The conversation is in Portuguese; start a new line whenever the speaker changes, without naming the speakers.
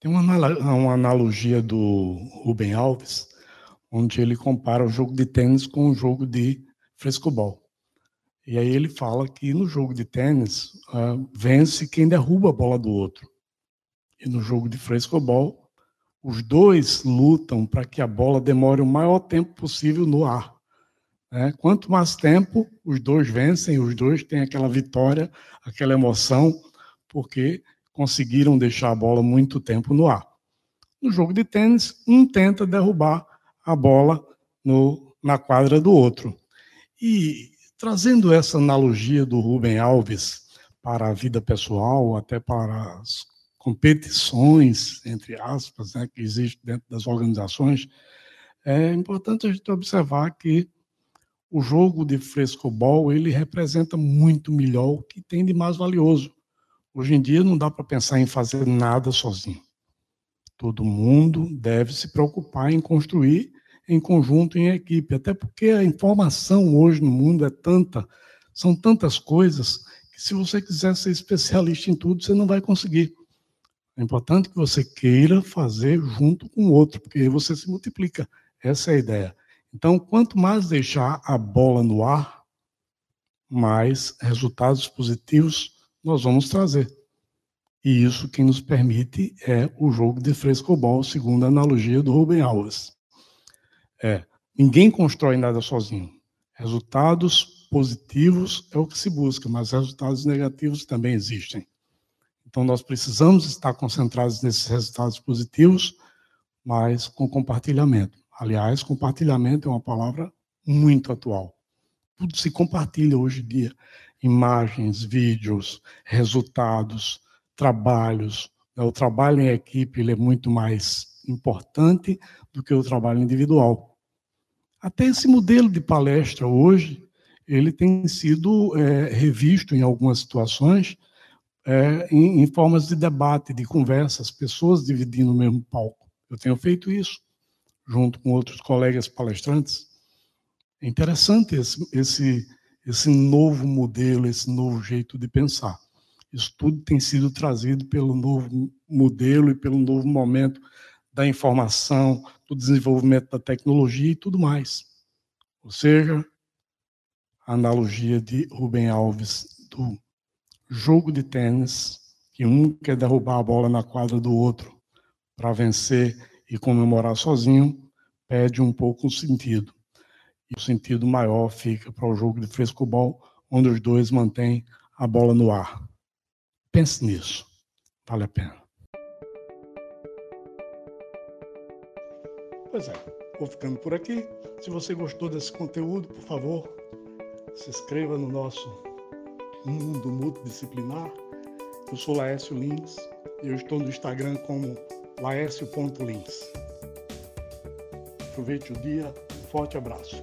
Tem uma, analogia do Rubem Alves, onde ele compara o jogo de tênis com o jogo de frescobol. E aí ele fala que no jogo de tênis uh, vence quem derruba a bola do outro. E no jogo de frescobol, os dois lutam para que a bola demore o maior tempo possível no ar. Né? Quanto mais tempo, os dois vencem, os dois têm aquela vitória, aquela emoção, porque conseguiram deixar a bola muito tempo no ar. No jogo de tênis, um tenta derrubar a bola no, na quadra do outro. E trazendo essa analogia do Rubem Alves para a vida pessoal, até para as competições, entre aspas, né, que existem dentro das organizações, é importante a gente observar que o jogo de frescobol ele representa muito melhor o que tem de mais valioso, Hoje em dia não dá para pensar em fazer nada sozinho. Todo mundo deve se preocupar em construir em conjunto, em equipe, até porque a informação hoje no mundo é tanta, são tantas coisas, que se você quiser ser especialista em tudo, você não vai conseguir. É importante que você queira fazer junto com o outro, porque aí você se multiplica. Essa é a ideia. Então, quanto mais deixar a bola no ar, mais resultados positivos nós vamos trazer. E isso quem nos permite é o jogo de frescobol, segundo a analogia do Rubem Alves. É, ninguém constrói nada sozinho. Resultados positivos é o que se busca, mas resultados negativos também existem. Então nós precisamos estar concentrados nesses resultados positivos, mas com compartilhamento. Aliás, compartilhamento é uma palavra muito atual. Tudo se compartilha hoje em dia imagens, vídeos, resultados, trabalhos. Né? O trabalho em equipe é muito mais importante do que o trabalho individual. Até esse modelo de palestra hoje, ele tem sido é, revisto em algumas situações é, em, em, formas de debate, de conversa, as pessoas dividindo o mesmo palco. Eu tenho feito isso junto com outros colegas palestrantes. É interessante esse, esse esse novo modelo, esse novo jeito de pensar. Isso tudo tem sido trazido pelo novo modelo e pelo novo momento da informação, do desenvolvimento da tecnologia e tudo mais. Ou seja, a analogia de Rubem Alves do jogo de tênis, que um quer derrubar a bola na quadra do outro para vencer e comemorar sozinho, perde um pouco o sentido e o sentido maior fica para o jogo de frescobol, onde os dois mantêm a bola no ar. Pense nisso, vale a pena. Pois é, vou ficando por aqui. Se você gostou desse conteúdo, por favor, se inscreva no nosso mundo multidisciplinar. Eu sou Laércio Lins e eu estou no Instagram como laércio.lins. Aproveite o dia, um forte abraço.